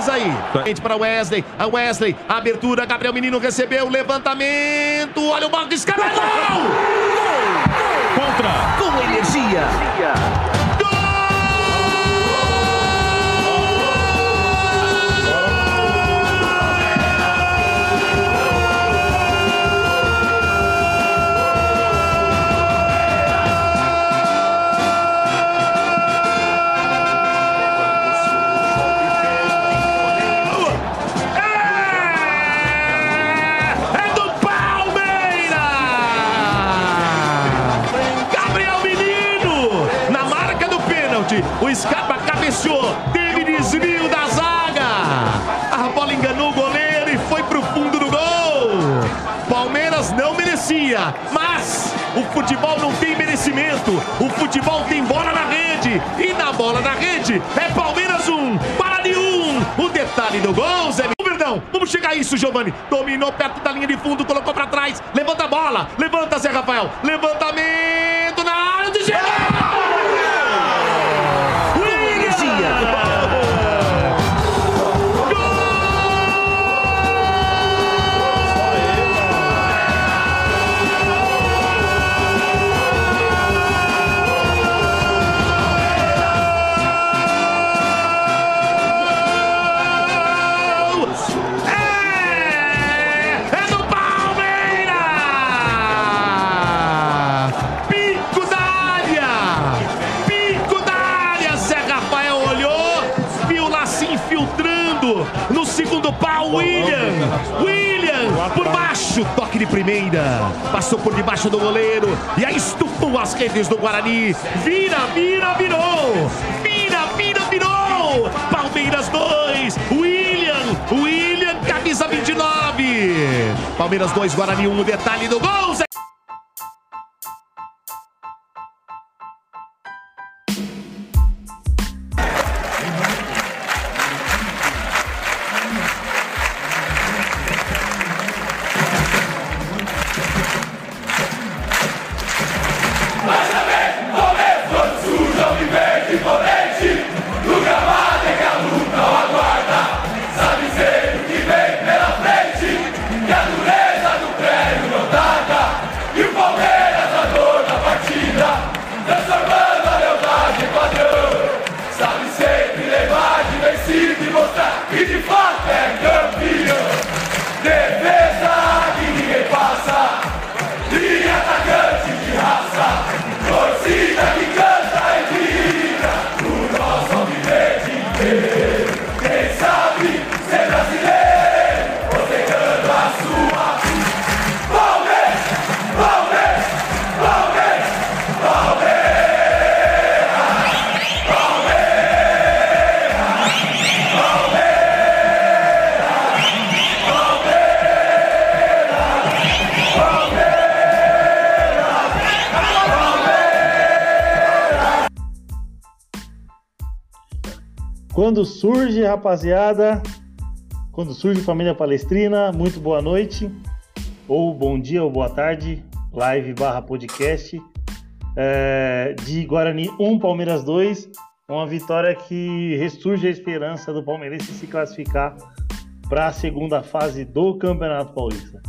Mas aí, frente para Wesley, a Wesley, a abertura, Gabriel Menino recebeu, levantamento, olha o balde, escala, gol! Contra! Com energia! É Cabeceou, teve desvio da zaga. A bola enganou o goleiro e foi pro fundo do gol. Palmeiras não merecia, mas o futebol não tem merecimento. O futebol tem bola na rede e na bola na rede é Palmeiras 1, Guarani 1. O detalhe do gol, Zé Perdão, vamos chegar a isso, Giovani. Dominou perto da linha de fundo, colocou pra trás. Levanta a bola, levanta, Zé Rafael. Levantamento na área de É William! Por baixo, toque de primeira, passou por debaixo do goleiro e aí estufou as redes do Guarani. Vira, vira, virou! Vira, vira, virou! Palmeiras 2, William, William, camisa 29. Palmeiras 2, Guarani 1, um, detalhe do gol, Zé. Quando surge, rapaziada, quando surge família palestrina, muito boa noite, ou bom dia ou boa tarde, live barra podcast é, de Guarani 1, Palmeiras 2, uma vitória que ressurge a esperança do palmeirense se classificar para a segunda fase do Campeonato Paulista.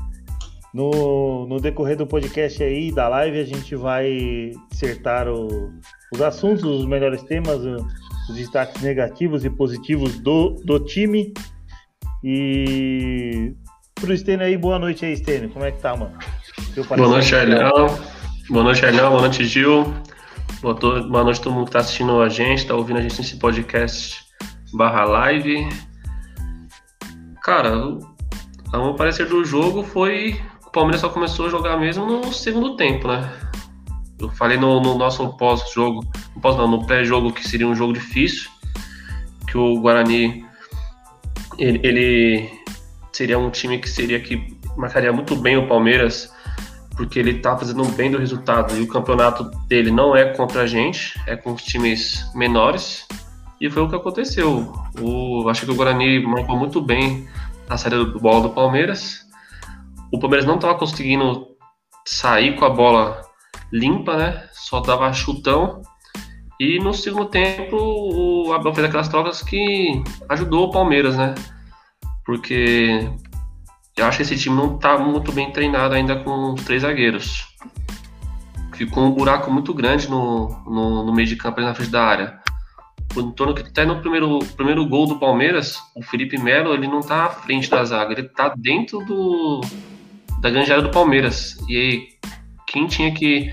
No, no decorrer do podcast aí, da live, a gente vai dissertar o, os assuntos, os melhores temas, os destaques negativos e positivos do, do time. E pro Stênio aí, boa noite aí, Stênio. Como é que tá, mano? Boa noite, Arnão. Boa noite, Arnão. Boa noite, Gil. Boa, to... boa noite a todo mundo que tá assistindo a gente, tá ouvindo a gente nesse podcast barra live. Cara, a meu parecer do jogo foi. O Palmeiras só começou a jogar mesmo no segundo tempo, né? Eu falei no, no nosso pós-jogo, pós, não, no pré-jogo que seria um jogo difícil, que o Guarani ele, ele, seria um time que seria que marcaria muito bem o Palmeiras, porque ele tá fazendo bem do resultado e o campeonato dele não é contra a gente, é com os times menores. E foi o que aconteceu. O, acho que o Guarani marcou muito bem a saída do bola do Palmeiras. O Palmeiras não estava conseguindo sair com a bola limpa, né? Só dava chutão. E no segundo tempo, o Abel fez aquelas trocas que ajudou o Palmeiras, né? Porque eu acho que esse time não tá muito bem treinado ainda com os três zagueiros. Ficou um buraco muito grande no, no, no meio de campo ali na frente da área. Em torno que até no primeiro, primeiro gol do Palmeiras, o Felipe Melo ele não tá à frente da zaga, ele tá dentro do da grande área do Palmeiras. E quem tinha que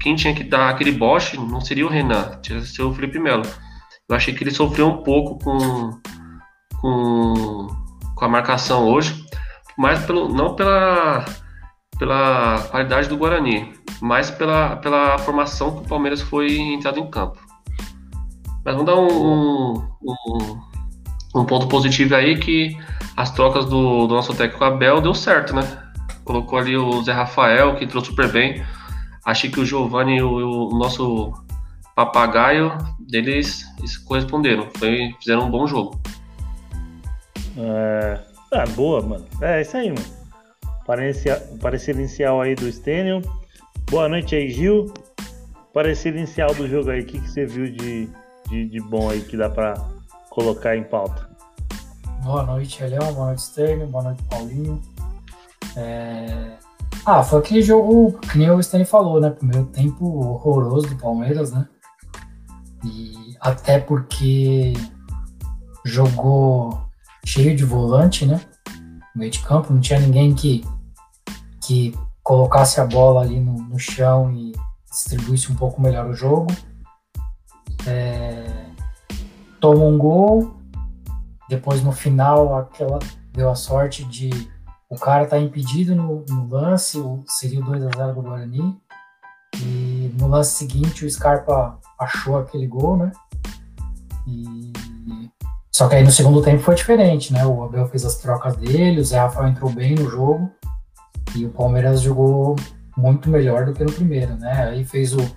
quem tinha que dar aquele bote não seria o Renan, tinha que ser o Felipe Melo. Eu achei que ele sofreu um pouco com, com, com a marcação hoje, mas pelo, não pela, pela qualidade do Guarani, mas pela, pela formação que o Palmeiras foi entrado em campo. Mas vamos dar um, um, um, ponto positivo aí que as trocas do, do nosso técnico Abel deu certo, né? Colocou ali o Zé Rafael, que entrou super bem. Achei que o Giovanni e o, o nosso papagaio deles corresponderam. Foi, fizeram um bom jogo. É, ah, boa, mano. É isso aí, mano. Parecer inicial aí do Stênio. Boa noite aí, Gil. Parecer inicial do jogo aí, o que, que você viu de, de, de, bom aí que dá pra colocar em pauta? Boa noite, Elião. Boa noite, Stênio. Boa noite, Paulinho. É... Ah, foi aquele jogo que nem o Stênio falou, né? Primeiro tempo horroroso do Palmeiras, né? E até porque jogou cheio de volante, né? No meio de campo, não tinha ninguém que, que colocasse a bola ali no, no chão e distribuísse um pouco melhor o jogo. É, toma um gol, depois no final aquela deu a sorte de o cara tá impedido no, no lance, seria o 2 a 0 do Guarani. E no lance seguinte o Scarpa achou aquele gol, né? E só que aí no segundo tempo foi diferente, né? O Abel fez as trocas dele, o Zé Rafael entrou bem no jogo e o Palmeiras jogou muito melhor do que no primeiro, né? Aí fez o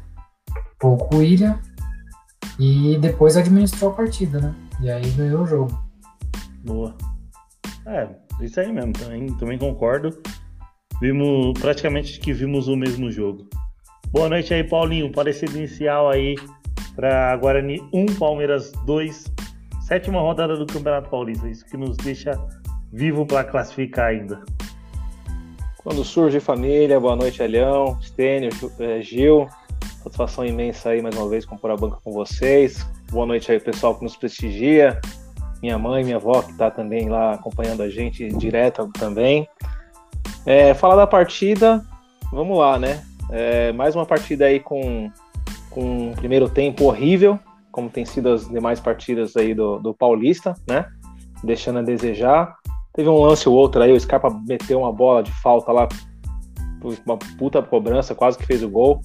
pouco William e depois administrou a partida, né? E aí ganhou o jogo. Boa. É, isso aí mesmo, também, também concordo. Vimos praticamente que vimos o mesmo jogo. Boa noite aí, Paulinho. Parecido inicial aí para Guarani 1, Palmeiras 2. Sétima rodada do Campeonato Paulista. Isso que nos deixa vivo para classificar ainda. Quando surge família, boa noite, Alhão, Stênio, é, Gil. Satisfação imensa aí mais uma vez compor a banca com vocês. Boa noite aí, pessoal que nos prestigia. Minha mãe, minha avó que está também lá acompanhando a gente direto também. É, falar da partida, vamos lá, né? É, mais uma partida aí com, com um primeiro tempo horrível, como tem sido as demais partidas aí do, do Paulista, né? Deixando a desejar. Teve um lance ou outro aí, o Scarpa meteu uma bola de falta lá, uma puta cobrança, quase que fez o gol.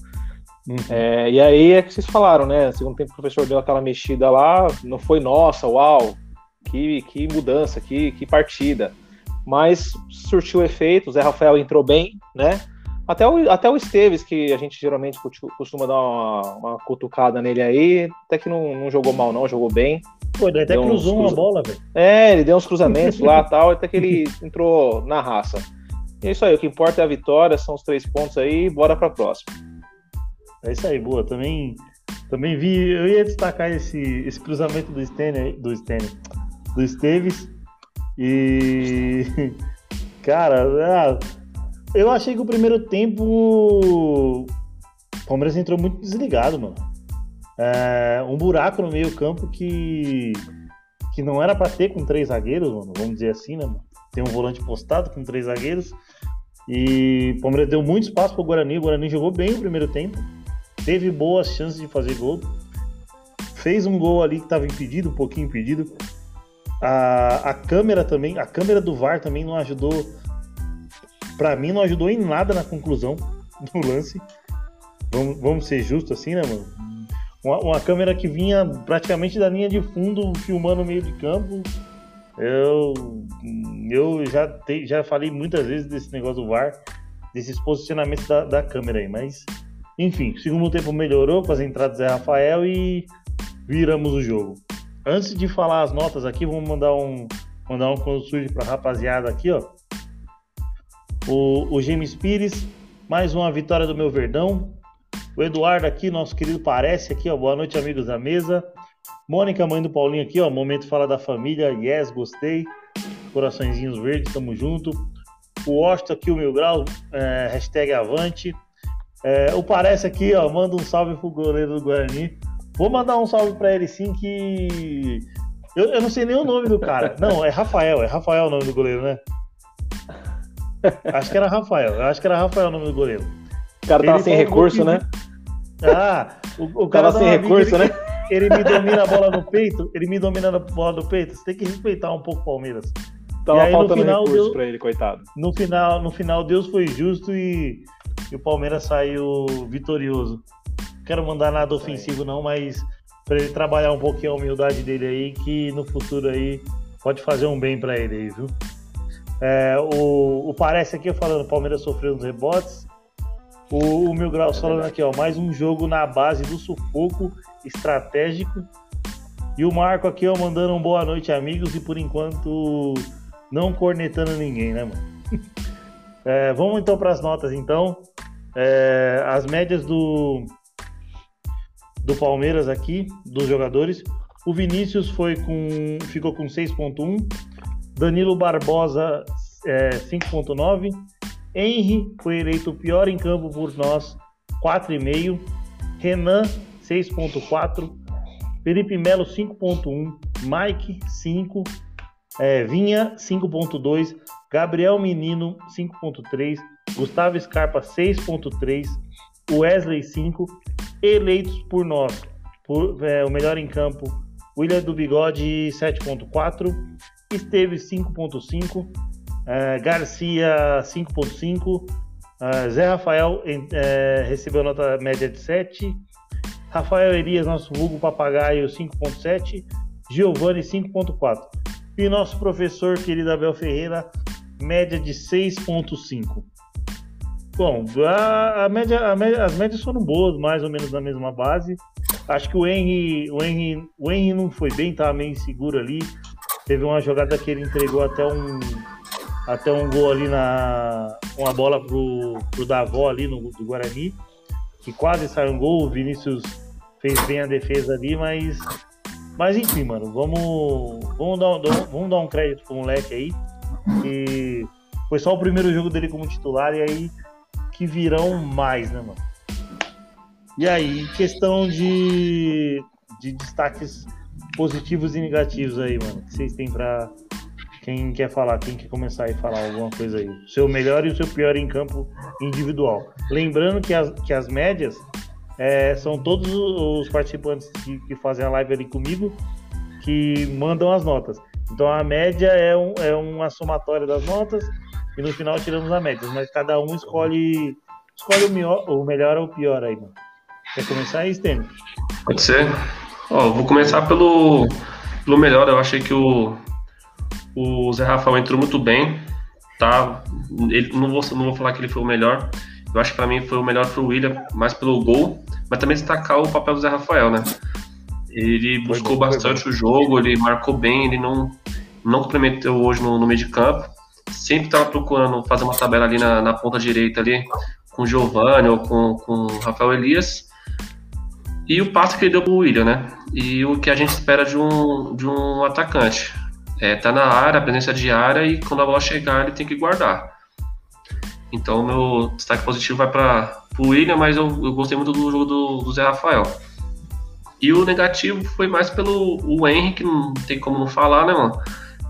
Uhum. É, e aí é que vocês falaram, né? Segundo tempo o professor deu aquela mexida lá, não foi nossa, uau, que, que mudança, que, que partida. Mas surtiu efeito, o Zé Rafael entrou bem, né? Até o, até o Esteves, que a gente geralmente costuma dar uma, uma cutucada nele aí, até que não, não jogou mal, não, jogou bem. Pô, ele até cruzou cruza... uma bola, velho. É, ele deu uns cruzamentos lá tal, até que ele entrou na raça. E é isso aí, o que importa é a vitória, são os três pontos aí, bora pra próxima. É isso aí, boa. Também, também vi, eu ia destacar esse, esse cruzamento do Stênio, do Stênio, do Esteves. E. Cara, ah, eu achei que o primeiro tempo. O Palmeiras entrou muito desligado, mano. É, um buraco no meio-campo que. que não era para ter com três zagueiros, mano. Vamos dizer assim, né, mano? Tem um volante postado com três zagueiros. E o Palmeiras deu muito espaço pro Guarani. O Guarani jogou bem o primeiro tempo. Teve boas chances de fazer gol. Fez um gol ali que estava impedido, um pouquinho impedido. A, a câmera também, a câmera do VAR também não ajudou. Para mim, não ajudou em nada na conclusão do lance. Vamos, vamos ser justos assim, né, mano? Uma, uma, câmera que vinha praticamente da linha de fundo, filmando o meio de campo. Eu, eu já, te, já falei muitas vezes desse negócio do VAR, desses posicionamentos da, da câmera aí, mas enfim, segundo tempo melhorou com as entradas de Rafael e viramos o jogo. Antes de falar as notas aqui, vamos mandar um mandar um consulto para rapaziada aqui, ó. O, o James Pires, mais uma vitória do meu Verdão. O Eduardo aqui, nosso querido Parece aqui, ó. Boa noite, amigos da mesa. Mônica, mãe do Paulinho aqui, ó. Momento fala da família. Yes, gostei. Coraçõezinhos verdes, tamo junto. O Osto aqui, o Mil Grau, é, hashtag Avante. É, o Parece aqui, ó. Manda um salve pro goleiro do Guarani. Vou mandar um salve pra ele sim, que. Eu, eu não sei nem o nome do cara. Não, é Rafael. É Rafael o nome do goleiro, né? Acho que era Rafael. Acho que era Rafael o nome do goleiro. O cara tava Ele sem recurso, né? Ah, o, o cara Tava sem recurso, ele, né? Ele me domina a bola no peito. Ele me domina a bola no peito. Você tem que respeitar um pouco o Palmeiras. Tava E aí, no faltando final, recurso deu- pra ele, coitado. No final, no final, Deus foi justo e, e o Palmeiras saiu vitorioso. Não Quero mandar nada ofensivo, não, mas para ele trabalhar um pouquinho a humildade dele aí, que no futuro aí pode fazer um bem para ele aí, viu? É, o, o Parece aqui falando, o Palmeiras sofreu uns rebotes. O, o Mil Graus falando aqui, ó, mais um jogo na base do sufoco estratégico. E o Marco aqui, ó, mandando um boa noite, amigos, e por enquanto não cornetando ninguém, né, mano? É, vamos então para as notas, então. É, as médias do do Palmeiras aqui, dos jogadores. O Vinícius foi com ficou com 6.1, Danilo Barbosa é, 5.9, Henry foi eleito o pior em campo por nós, 4,5, Renan 6.4, Felipe Melo 5.1, Mike 5, é, Vinha 5.2, Gabriel Menino 5.3, Gustavo Scarpa 6.3, Wesley 5, eleitos por nós, por, é, o melhor em campo, William do Bigode 7.4, Esteves 5.5, é, Garcia 5.5, é, Zé Rafael é, recebeu nota média de 7, Rafael Elias, nosso vulgo papagaio 5.7, Giovanni 5.4. E nosso professor querido Abel Ferreira, média de 6.5. Bom, a, a média, a média- as médias foram boas, mais ou menos na mesma base. Acho que o Henry, o Henry, o Henry não foi bem, estava meio inseguro ali. Teve uma jogada que ele entregou até um, até um gol ali na. Uma bola pro, pro Davó ali no, do Guarani, que quase saiu um gol. O Vinícius fez bem a defesa ali, mas. Mas enfim, mano, vamos, vamos, dar, vamos dar um crédito pro moleque aí. Que foi só o primeiro jogo dele como titular e aí que virão mais, né, mano? E aí, questão de, de destaques positivos e negativos aí, mano. que vocês têm pra. Quem quer falar? Quem quer começar a falar alguma coisa aí? Seu melhor e o seu pior em campo individual. Lembrando que as, que as médias é, são todos os participantes que, que fazem a live ali comigo que mandam as notas. Então a média é, um, é uma somatória das notas e no final tiramos a média. Mas cada um escolhe, escolhe o, melhor, o melhor ou o pior aí, mano. Quer começar aí, Stênio? Pode ser? Ó, vou começar pelo, pelo melhor. Eu achei que o, o Zé Rafael entrou muito bem. Tá? Ele, não, vou, não vou falar que ele foi o melhor. Eu acho que pra mim foi o melhor pro William, mais pelo gol, mas também destacar o papel do Zé Rafael, né? Ele buscou foi bastante o jogo, ele marcou bem, ele não, não comprometeu hoje no, no meio de campo. Sempre estava procurando fazer uma tabela ali na, na ponta direita ali, com o Giovanni ou com, com o Rafael Elias. E o passo que ele deu pro William, né? E o que a gente espera de um, de um atacante. É, tá na área, a presença de área, e quando a bola chegar, ele tem que guardar. Então, meu destaque positivo vai para o William, mas eu, eu gostei muito do jogo do, do Zé Rafael. E o negativo foi mais pelo o Henry, que não tem como não falar, né, mano?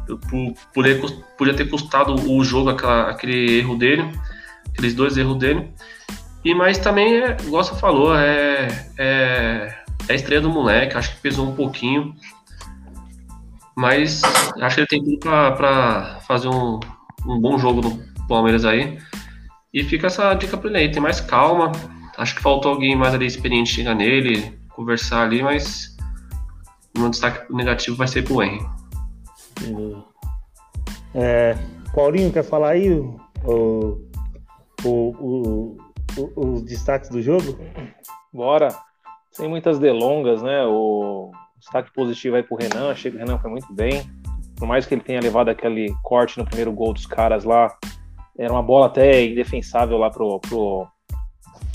Eu, por, poder, podia ter custado o jogo, aquela, aquele erro dele, aqueles dois erros dele. E mas também, é, igual você falou, é, é, é a estreia do moleque, acho que pesou um pouquinho. Mas acho que ele tem tudo pra fazer um, um bom jogo no Palmeiras aí. E fica essa dica pra ele aí, tem mais calma. Acho que faltou alguém mais ali experiente chegar nele, conversar ali, mas o meu destaque negativo vai ser pro Henry. É, Paulinho, quer falar aí o, o, o, o, os destaques do jogo? Bora. Sem muitas delongas, né? O destaque positivo aí pro Renan. Achei que o Renan foi muito bem. Por mais que ele tenha levado aquele corte no primeiro gol dos caras lá, era uma bola até indefensável lá pro, pro,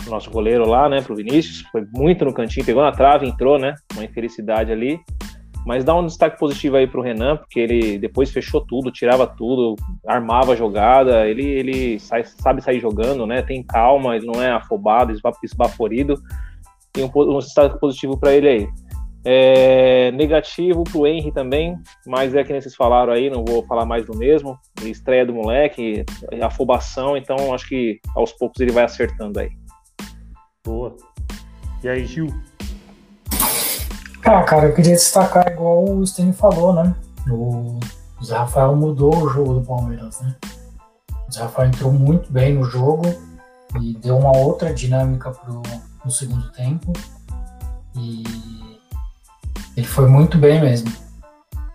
nosso goleiro lá, né, pro Vinícius. Foi muito no cantinho, pegou na trave, entrou, né? Uma infelicidade ali. Mas dá um destaque positivo aí pro Renan, porque ele depois fechou tudo, tirava tudo, armava a jogada, ele, ele sai, sabe sair jogando, né? Tem calma, ele não é afobado, esbaforido. Tem um, um destaque positivo para ele aí. É, negativo pro Henry também, mas é que nem vocês falaram aí, não vou falar mais do mesmo. Estreia do moleque, afobação, então acho que aos poucos ele vai acertando aí. Boa. E aí, Gil? Ah, cara, eu queria destacar, igual o Sten falou, né? O Zé Rafael mudou o jogo do Palmeiras, né? O Zé Rafael entrou muito bem no jogo e deu uma outra dinâmica pro, no segundo tempo. E ele foi muito bem mesmo.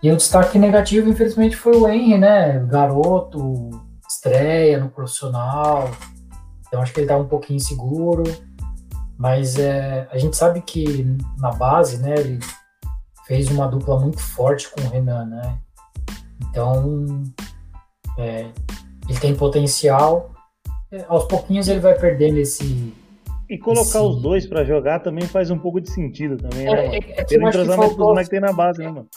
E o destaque negativo, infelizmente, foi o Henry, né? Garoto, estreia no profissional. Então acho que ele tá um pouquinho inseguro. Mas é, a gente sabe que na base, né, ele fez uma dupla muito forte com o Renan, né? Então, é, ele tem potencial. É, aos pouquinhos ele vai perdendo esse. E colocar esse... os dois para jogar também faz um pouco de sentido também, é, né, mano? É, é Pelo entrosamento dos moleques tem na base, né, mano?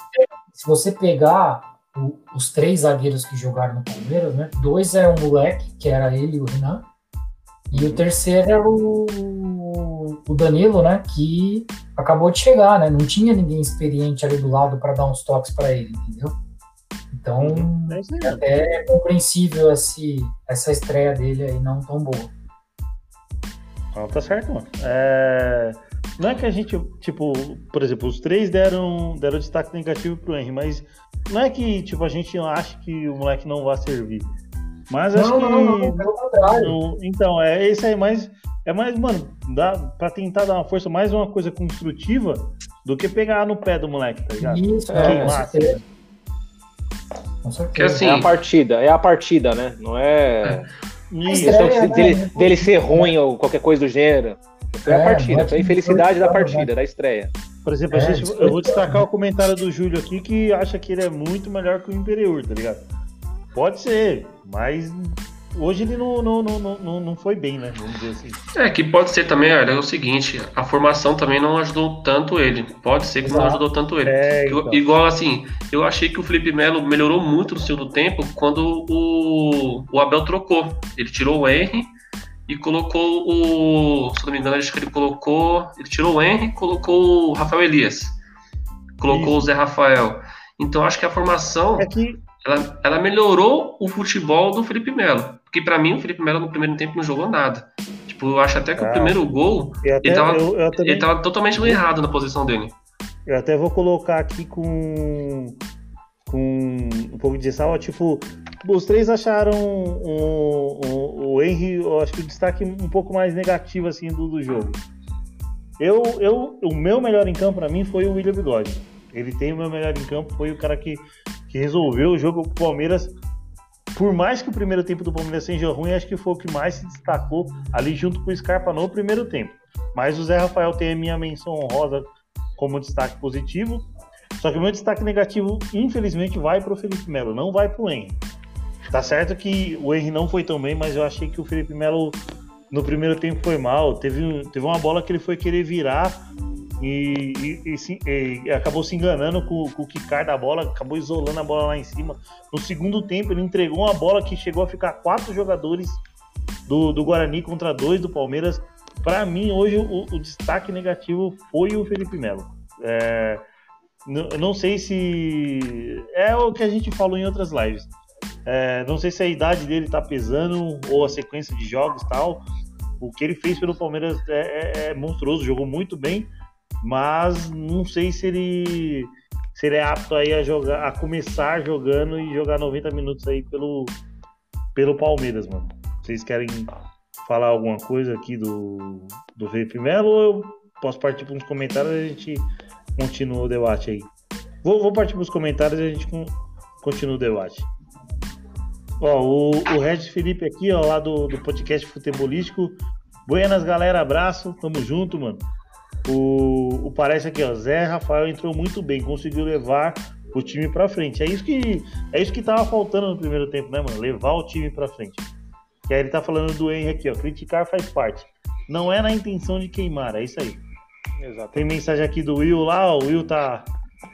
Se você pegar o, os três zagueiros que jogaram no Palmeiras, né? Dois é um moleque, que era ele e o Renan. E o terceiro era o, o Danilo, né? Que acabou de chegar, né? Não tinha ninguém experiente ali do lado para dar uns toques para ele, entendeu? Então, é até é compreensível esse, essa estreia dele aí não tão boa. Não, tá certo, mano. É... Não é que a gente, tipo, por exemplo, os três deram, deram destaque negativo pro Henry, mas não é que, tipo, a gente acha que o moleque não vai servir. Mas acho não, que. Não, não, pelo contrário. Então, é esse aí mais. É mais, mano, dá pra tentar dar uma força, mais uma coisa construtiva do que pegar no pé do moleque, tá ligado? Isso, é, Queimar. Que assim, É a partida, é a partida, né? Não é. Questão Estreia, de- dele, né? dele ser ruim ou qualquer coisa do gênero. É, a É, partida, é a infelicidade da partida, da estreia. Por exemplo, a É, gente, isso eu vou destacar o comentário do Júlio aqui que acha que ele é muito melhor que o Imperiur, tá ligado? Pode ser, mas hoje ele não, não, não, não- não, não foi bem, né? Vamos dizer assim. É, que pode ser também, olha, é o seguinte, a formação também não ajudou tanto ele. Pode ser que não Exato. ajudou tanto ele. É, Eu- então. igual assim, eu achei que o Felipe Melo melhorou muito no segundo tempo quando o, o Abel trocou. Ele tirou o Henry e colocou o. Se não me engano, acho que ele colocou. Ele tirou o Henry e colocou o Rafael Elias. Colocou Isso. o Zé Rafael. Então acho que a formação É que ela, ela melhorou o futebol do Felipe Melo. Porque pra mim o Felipe Melo no primeiro tempo não jogou nada. Tipo, eu acho até que Ah. o primeiro gol, até, ele tava, eu, eu também, ele tava totalmente errado na posição dele. eu até vou colocar aqui com, com um pouco de sal, tipo, os três acharam o, o, o Henry, eu acho que o destaque um pouco mais negativo assim do, do jogo. Eu, eu, o meu melhor em campo pra mim foi o William Bigode. Ele tem o meu melhor em campo, foi o cara que, que resolveu o jogo com o Palmeiras. Por mais que o primeiro tempo do Palmeiras seja ruim, acho que foi o que mais se destacou ali junto com o Scarpa no primeiro tempo. Mas o Zé Rafael tem a minha menção honrosa como destaque positivo. Só que o meu destaque negativo, infelizmente, vai para o Felipe Melo, não vai para o Henry. Tá certo que o Henry não foi tão bem, mas eu achei que o Felipe Melo no primeiro tempo foi mal. Teve, teve uma bola que ele foi querer virar e, e- e e acabou se enganando com, com o quicar da bola, acabou isolando a bola lá em cima. No segundo tempo, ele entregou uma bola que chegou a ficar quatro jogadores do, do Guarani contra dois do Palmeiras. Para mim, hoje, o, o destaque negativo foi o Felipe Melo. É, n- eu não sei se. É o que a gente falou em outras lives. É, não sei se a idade dele tá pesando ou a sequência de jogos tal. O que ele fez pelo Palmeiras é, é- é monstruoso, jogou muito bem, mas não sei se ele, se ele é apto aí a jogar, a começar jogando e jogar 90 minutos aí pelo, pelo Palmeiras, mano. Vocês querem falar alguma coisa aqui do, do Felipe Melo ou eu posso partir para uns comentários e a gente continua o debate aí? Vou, vou partir para os comentários e a gente con- continua o debate. Ó, o, o Regis Felipe aqui, ó, lá do, do podcast futebolístico. Buenas, galera, abraço, tamo junto, mano. O, o parece aqui, ó, Zé Rafael entrou muito bem, conseguiu levar o time pra frente. É isso que é isso que tava faltando no primeiro tempo, né, mano? Levar o time pra frente. E aí ele tá falando do Henry aqui, ó, criticar faz parte. não é na intenção de queimar, é isso aí. Exato. Tem mensagem aqui do Will lá, o Will tá,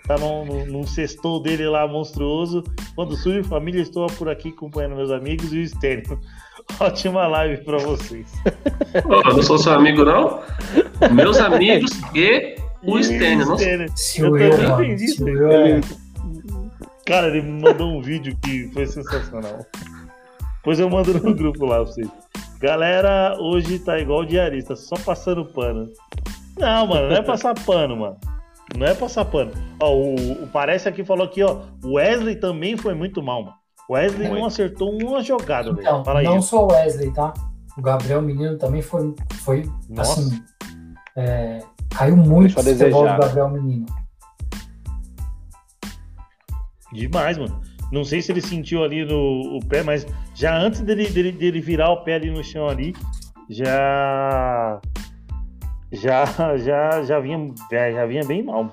tá num, num, sextou dele lá monstruoso. Quando surge família, estou por aqui acompanhando meus amigos e o Stênio. Ótima live pra vocês. Ô, eu não sou seu amigo, não? Meus amigos e o Stênio. Eu também mano, entendi isso. o eu é... Cara, ele me mandou um vídeo que foi sensacional. Pois eu mando no grupo lá pra vocês. Galera, hoje tá igual diarista, só passando pano. Não, mano, não é passar pano, mano. Não é passar pano. Ó, o, o Parece aqui falou aqui, ó. O Wesley também foi muito mal, mano. O Wesley Foi. não acertou uma jogada, velho. Então, Fala aí. não só o Wesley, tá? O Gabriel Menino também foi, foi Nossa. assim, é, caiu muito o futebol do desejar. Gabriel Menino. Demais, mano. Não sei se ele sentiu ali no o pé, mas já antes dele, dele, dele virar o pé ali no chão ali, já. Já, já, já vinha, já, já vinha bem mal.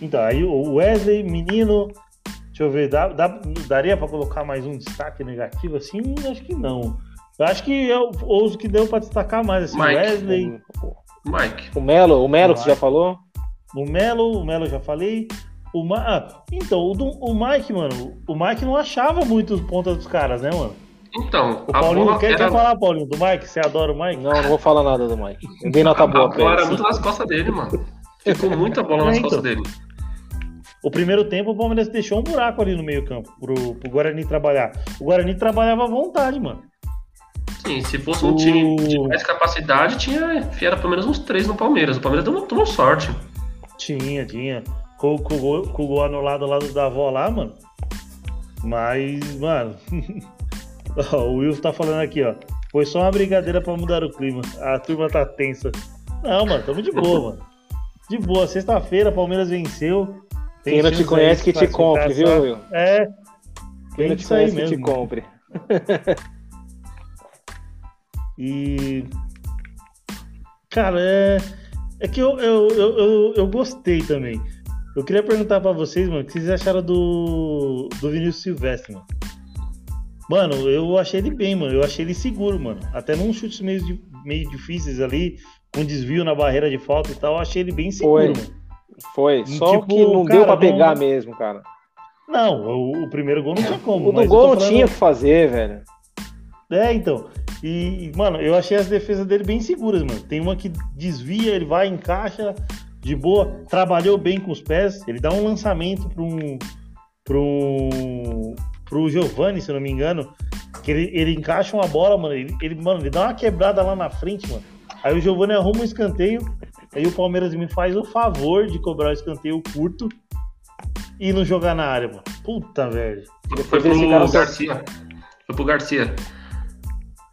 Então, aí o Wesley, menino, deixa eu ver, dá, dá- daria pra colocar mais um destaque negativo assim? Acho que não. Eu acho que eu ouso que deu pra destacar mais assim, Mike. Wesley, Mike. O Melo, o Melo que você já falou? o Melo, o Melo já falei. O Ma... ah, então, o, do- o Mike, mano, o Mike não achava muito os pontas dos caras, né, mano? Então, O a Paulinho, bola quer, era, quer falar, Paulinho, do Mike? Você adora o Mike? Não, não vou falar nada do Mike. Eu dei a, nota a boa pra bola ele. era muito nas costas dele, mano. Ficou muita bola nas É, então. costas dele. O primeiro tempo o Palmeiras deixou um buraco ali no meio campo pro, pro Guarani trabalhar. O Guarani trabalhava à vontade, mano. Sim, se fosse um time de mais capacidade, tinha era pelo menos uns três no Palmeiras. O Palmeiras deu, tomou sorte. Tinha, tinha. Com, com, o gol- com o gol anulado lá do da avó lá, mano. Mas, mano. o Will tá falando aqui, ó. Foi só uma brincadeira pra mudar o clima. A turma tá tensa. Não, mano, tamo de boa, mano. De boa. Sexta-feira, Palmeiras venceu. Tem Quem não te conhece que te compre, viu. Will? É. Quem não te conhece que te compre. E. Cara, é. É que eu, eu, eu, eu, eu gostei também. Eu queria perguntar pra vocês, mano, o que vocês acharam do, do Vinícius Silvestre, mano? Mano, eu achei ele bem, mano. Eu achei ele seguro, mano. Até num chutes meio, meio difíceis ali, com desvio na barreira de falta e tal, eu achei ele bem seguro, Foi. mano. Foi. Só Tipo, que não cara, deu pra não- pegar mesmo, cara. Não, o, o primeiro gol não tinha como. O do gol não falando- tinha o que fazer, velho. É, então. E, mano, eu achei as defesas dele bem seguras, mano. Tem uma que desvia, ele vai, encaixa de boa, trabalhou bem com os pés. Ele dá um lançamento para um. pro. pro Giovanni, se eu não me engano. Que ele, ele encaixa uma bola, mano. Ele, ele, mano, ele dá uma quebrada lá na frente, mano. Aí o Giovanni arruma um escanteio. Aí o Palmeiras me faz o favor de cobrar o escanteio curto e não jogar na área, mano. Puta, velho. Foi pro só- Garcia. Foi pro Garcia.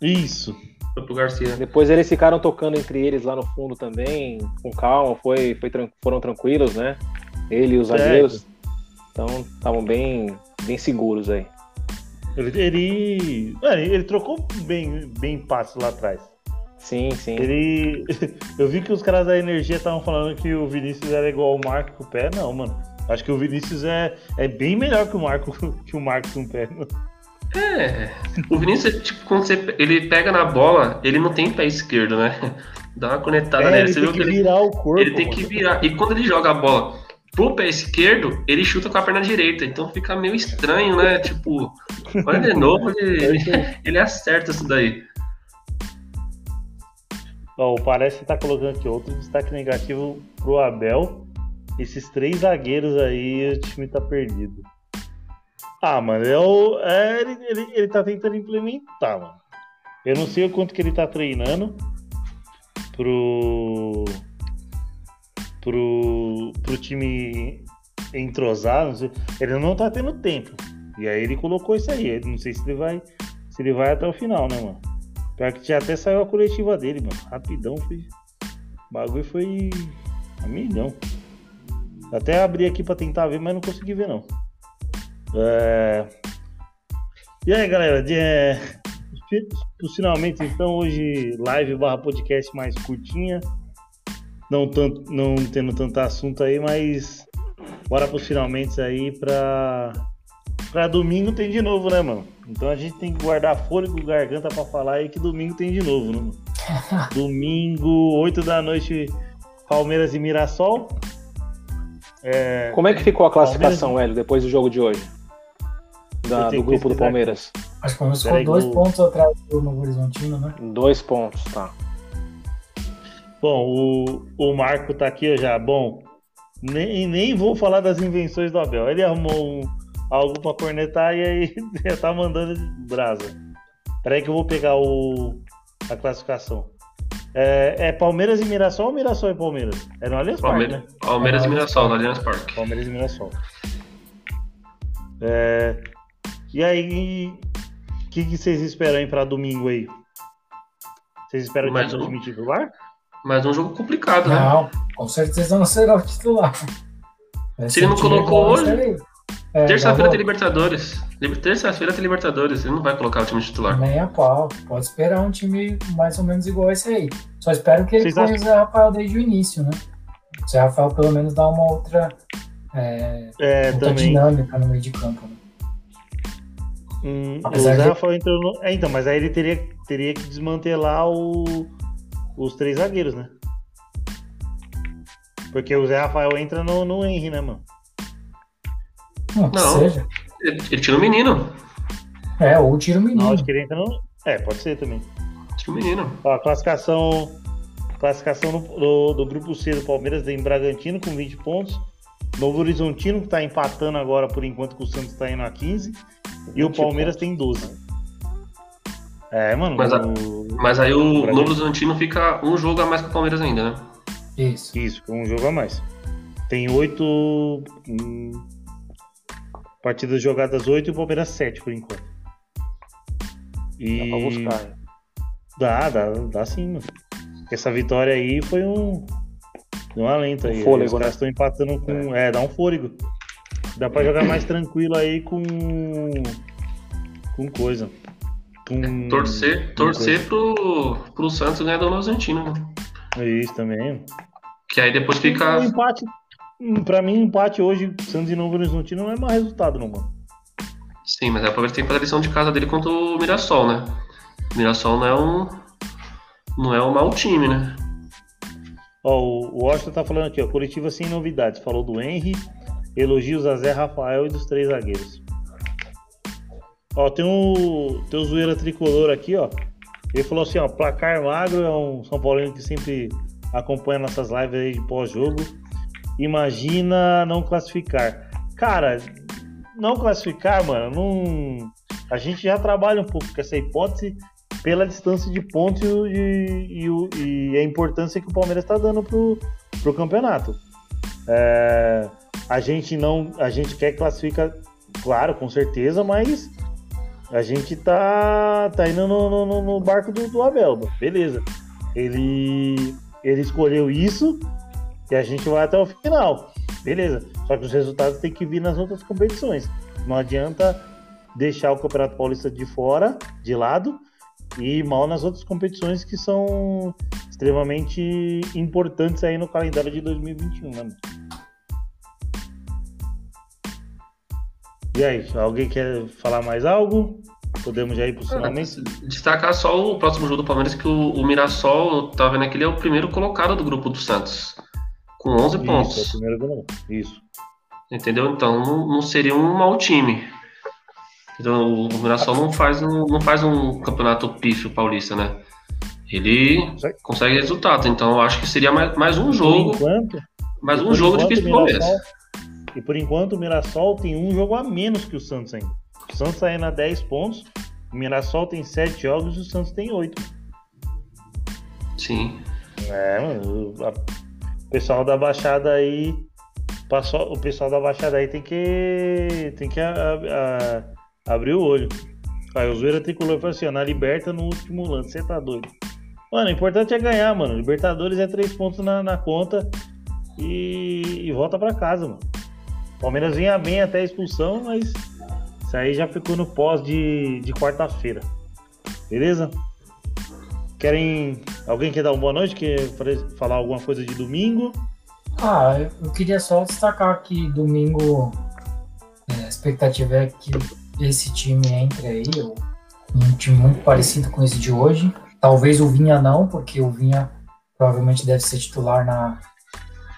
Isso. Foi pro Garcia. Depois eles ficaram tocando entre eles lá no fundo também, com calma, foi, foi foram tranquilos, né? Ele e os zagueiros. Então estavam bem, bem seguros aí. Ele, ele, mano, ele trocou bem, bem passos lá atrás. Sim, sim. Ele. Eu vi que os caras da energia estavam falando que o Vinícius era igual o Marco com o pé. Não, mano. Acho que o Vinícius é, é bem melhor que o Marco que o Marco com o pé. É. O Vinícius, tipo, quando você, ele pega na bola, ele não tem pé esquerdo, né? Dá uma conectada É, nele. ele Você tem que ele, virar o corpo. ele tem mano. que virar. E quando ele joga a bola pro pé esquerdo, ele chuta com a perna direita. Então fica meio estranho, né? Tipo, olha de novo, ele, ele, ele acerta isso daí. Ó, parece que tá colocando aqui outro destaque negativo pro Abel. Esses três zagueiros aí, o time tá perdido. Ah, mano, eu, é, ele, ele, ele tá tentando implementar, mano. Eu não sei o quanto que ele tá treinando pro. pro, pro time entrosar. Não sei. Ele não tá tendo tempo. E aí ele colocou isso aí. Não sei se ele vai. Se ele vai até o final, né, mano? Pior que já até saiu a coletiva dele, mano. Rapidão, foi. O bagulho foi. A milhão. Até abri aqui pra tentar ver, mas não consegui ver, não. É... E aí, galera? De... é, fi- Finalmente, então, hoje, live barra podcast mais curtinha. Não, tanto, não tendo tanto assunto aí, mas bora pros finalmente aí pra, pra domingo tem de novo, né, mano? Então a gente tem que guardar fôlego, garganta pra falar aí que domingo tem de novo, né, mano? domingo, 8 da noite, Palmeiras e Mirassol. É, Como é que ficou a classificação, Hélio, depois do jogo de hoje? Da- do grupo do Palmeiras. Acho que o Palmeiras ficou dois pontos atrás do Novo Horizontino, né? Dois pontos, tá. Bom, o, o Marco tá aqui já. Bom, nem, nem vou falar das invenções do Abel. Ele arrumou um- algo pra cornetar e aí já tá mandando brasa. Peraí que eu vou pegar o, a classificação. É, é Palmeiras e Mirassol ou Mirassol e Palmeiras? É no Allianz Parque, Palmeiras, né? Palmeiras e É, Mirassol, no Allianz Parque. Palmeiras e Mirassol. É, e aí, o que, que vocês esperam aí pra domingo aí? Vocês esperam Mais um. time titular? Mas um jogo complicado, né? Não, com certeza não será o titular. Vai Se ele não colocou hoje. É, Terça-feira tem Libertadores. Liber- Terça-feira tem Libertadores. Ele não vai colocar o time titular. Nem a pau. Pode esperar um time mais ou menos igual esse aí. Só espero que ele Vocês ponha acham- o Zé Rafael desde o início, né? O Zé Rafael pelo menos dá uma outra, é, É, outra dinâmica no meio de campo. Né? Hum, o Apesar Zé de- Rafael entrou no... É, então, mas aí ele teria, teria que desmantelar o... os três zagueiros, né? Porque o Zé Rafael entra no, no Henry, né, mano? Não, Não. seja. Ele, ele tira o menino. É, ou tira o menino. Não, acho que ele entra no. É, pode ser também. Tira o menino. Ó, a classificação. Classificação do, do, do grupo C do Palmeiras tem Bragantino com 20 pontos. Novo Horizontino, que tá empatando agora por enquanto que o Santos tá indo a 15. E o 20 Palmeiras tem 12. É, mano. Mas o- Mas aí o. Novo Horizontino fica um jogo a mais que o Palmeiras ainda, né? Isso. Isso, um jogo a mais. Tem oito hum, partidas jogadas, oito e o Palmeiras sete por enquanto. E Dá pra buscar. dá, dá, dá sim, mano. Essa vitória aí foi um, um alento aí. Um fôlego, Os né? caras estão empatando com. É. dá um fôlego. Dá pra jogar mais tranquilo aí com. Com coisa. Com. Torcer, com torcer pro, pro Santos ganhar do Novo Horizontino, né? coisa. Isso também. Que aí depois fica. Um empate. Pra mim, um empate hoje, Santos e Novo Horizontino, não é mau resultado, não, mano. Sim, mas aí o Palmeiras tem que fazer a lição de casa dele contra o Mirassol, né? O Mirassol não é um. Não é um mau time, né? Ó, o o Washington tá falando aqui, ó. Coletiva sem novidades. Falou do Henry, elogios a Zé Rafael e dos três zagueiros. Ó, tem um, tem um zoeira tricolor aqui, ó. Ele falou assim, ó, placar magro é um São Paulino que sempre acompanha nossas lives aí de pós-jogo. Imagina não classificar. Cara, não classificar, mano, não. A gente já trabalha um pouco com essa hipótese pela distância de pontos e, e, e a importância que o Palmeiras está dando pro, pro campeonato. É, a gente não, a gente quer classificar, claro, com certeza, mas a gente tá, tá indo no, no- no- barco do, do Abel, beleza? Ele, ele escolheu isso e a gente vai até o final, beleza? Só que os resultados têm que vir nas outras competições. Não adianta deixar o Campeonato Paulista de fora, de lado, e mal nas outras competições que são extremamente importantes aí no calendário de 2021, né? E aí, alguém quer falar mais algo? Podemos já ir pro finalmente? Destacar só o próximo jogo do Palmeiras, que o, o Mirassol, tá vendo que ele é o primeiro colocado do grupo do Santos. Com 11 Isso, é o pontos. primeiro gol. Isso. Entendeu? Então não, não seria um mau time. Então, o Mirassol não faz um, não faz um campeonato pífio paulista, né? Ele Consegue. consegue resultado. Então eu acho que seria mais, mais um jogo. enquanto, Mais um jogo difícil o pro Palmeiras. E por enquanto o Mirassol tem um jogo a menos que o Santos ainda. O Santos tá indo a 10 pontos, o Mirassol tem 7 jogos e o Santos tem 8. Sim. É, mano, o a- pessoal da Baixada aí. Passou, o pessoal da Baixada aí tem que. tem que a- a- abrir o olho. Aí o Zoeira Tricolor falou assim: ó, na Liberta no último lance, você tá doido. Mano, o importante é ganhar, mano. Libertadores é 3 pontos na, na conta e, e volta pra casa, mano. Palmeiras vinha bem até a expulsão, mas isso aí já ficou no pós de, de quarta-feira. Beleza? Querem. Alguém quer dar uma boa noite? Quer falar alguma coisa de domingo? Ah, eu- queria só destacar que domingo, é, expectativa é que esse time entre aí, um time muito parecido com esse de hoje. Talvez o Vinha não, porque o Vinha provavelmente deve ser titular na,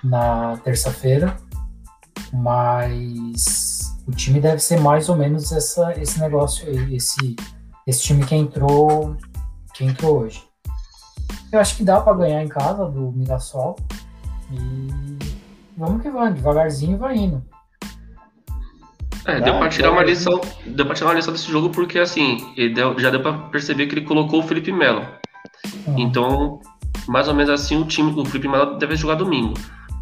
na terça-feira. Mas o time deve ser mais ou menos essa, esse negócio aí, esse, esse time que entrou, que entrou hoje. Eu acho que dá para ganhar em casa do Mirassol. E vamos que vamos, devagarzinho vai indo. É, deu pra tirar uma lição. Deu pra tirar uma lição desse jogo porque assim, deu, já deu pra perceber que ele colocou o Felipe Melo. Uhum. Então, mais ou menos assim, o time, o Felipe Melo deve jogar domingo.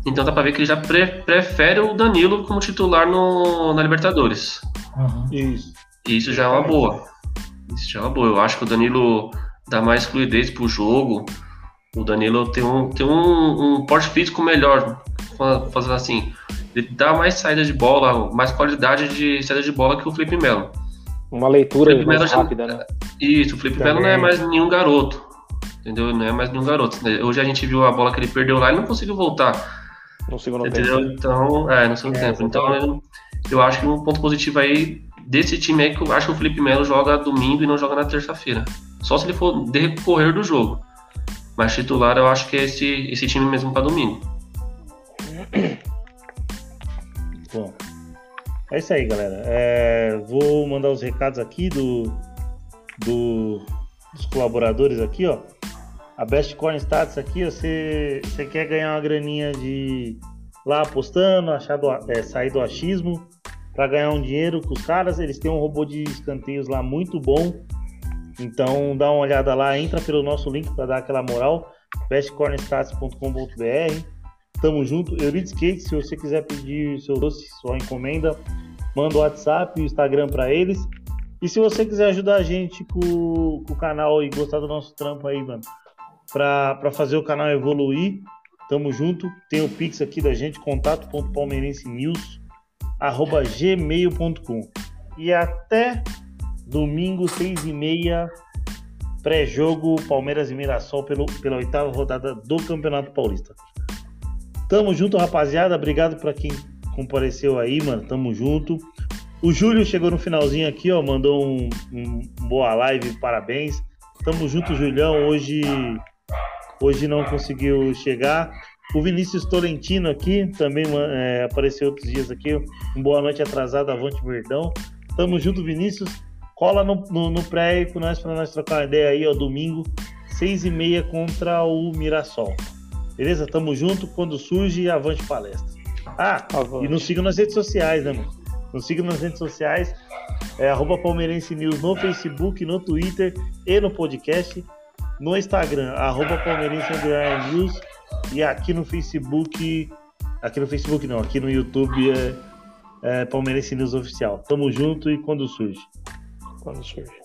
Então dá pra ver que ele já pre prefere o Danilo como titular no, na Libertadores. Uhum. Isso. E isso já é uma boa. Isso já é uma boa. Eu acho que o Danilo dá mais fluidez pro jogo. O Danilo tem um, tem um, um porte físico melhor, fazendo assim. Ele dá mais saída de bola, mais qualidade de saída de bola que o Felipe Melo. Uma leitura mais rápida, né? Isso, o Felipe Melo não é mais nenhum garoto. Entendeu? Não é mais nenhum garoto. Hoje a gente viu a bola que ele perdeu lá e não conseguiu voltar. No segundo entendeu? tempo. Então, é, no segundo é, tempo. Então, eu, eu acho que um ponto positivo aí desse time é que eu acho que o Felipe Melo joga domingo e não joga na terça-feira. Só se ele for decorrer do jogo. Mas titular eu acho que é esse, esse time mesmo para domingo. Bom, é isso aí, galera. É, vou mandar os recados aqui do, do, dos colaboradores aqui, ó. A Best Corn Stats aqui, você, você quer ganhar uma graninha de lá apostando, achar do, é, sair do achismo para ganhar um dinheiro com os caras. Eles têm um robô de escanteios lá muito bom. Então dá uma olhada lá, entra pelo nosso link para dar aquela moral, bestcornstats.com.br. Tamo junto. Euridice Cake, se você quiser pedir seu doce, sua encomenda, manda o WhatsApp e o Instagram para eles. E se você quiser ajudar a gente com, com, o canal e gostar do nosso trampo aí, mano, para fazer o canal evoluir, tamo junto. Tem o Pix aqui da gente, contato.palmeirensenews.gmail.com E até domingo, seis e meia, pré-jogo Palmeiras e Mirassol pelo, pela oitava rodada do Campeonato Paulista. Tamo junto, rapaziada. Obrigado para quem compareceu aí, mano. Tamo junto. O Júlio chegou no finalzinho aqui, ó. Mandou um, um boa live, parabéns. Tamo junto, Julião. Hoje, hoje não conseguiu chegar. O Vinícius Tolentino aqui também é, apareceu outros dias aqui. Um boa noite atrasada, Avante Verdão. Tamo junto, Vinícius. Cola no, no, no pré com nós para nós trocar uma ideia aí, ó. Domingo, seis e meia contra o Mirassol. Beleza? Tamo junto. Quando surge, avante palestra. Ah, avante. e nos sigam nas redes sociais, né, mano? Nos sigam nas redes sociais. É arroba Palmeirense News no Facebook, no Twitter e no podcast. No Instagram, arroba News. E aqui no Facebook. Aqui no Facebook não, aqui no YouTube é, é Palmeirense News Oficial. Tamo junto e quando surge. Quando surge.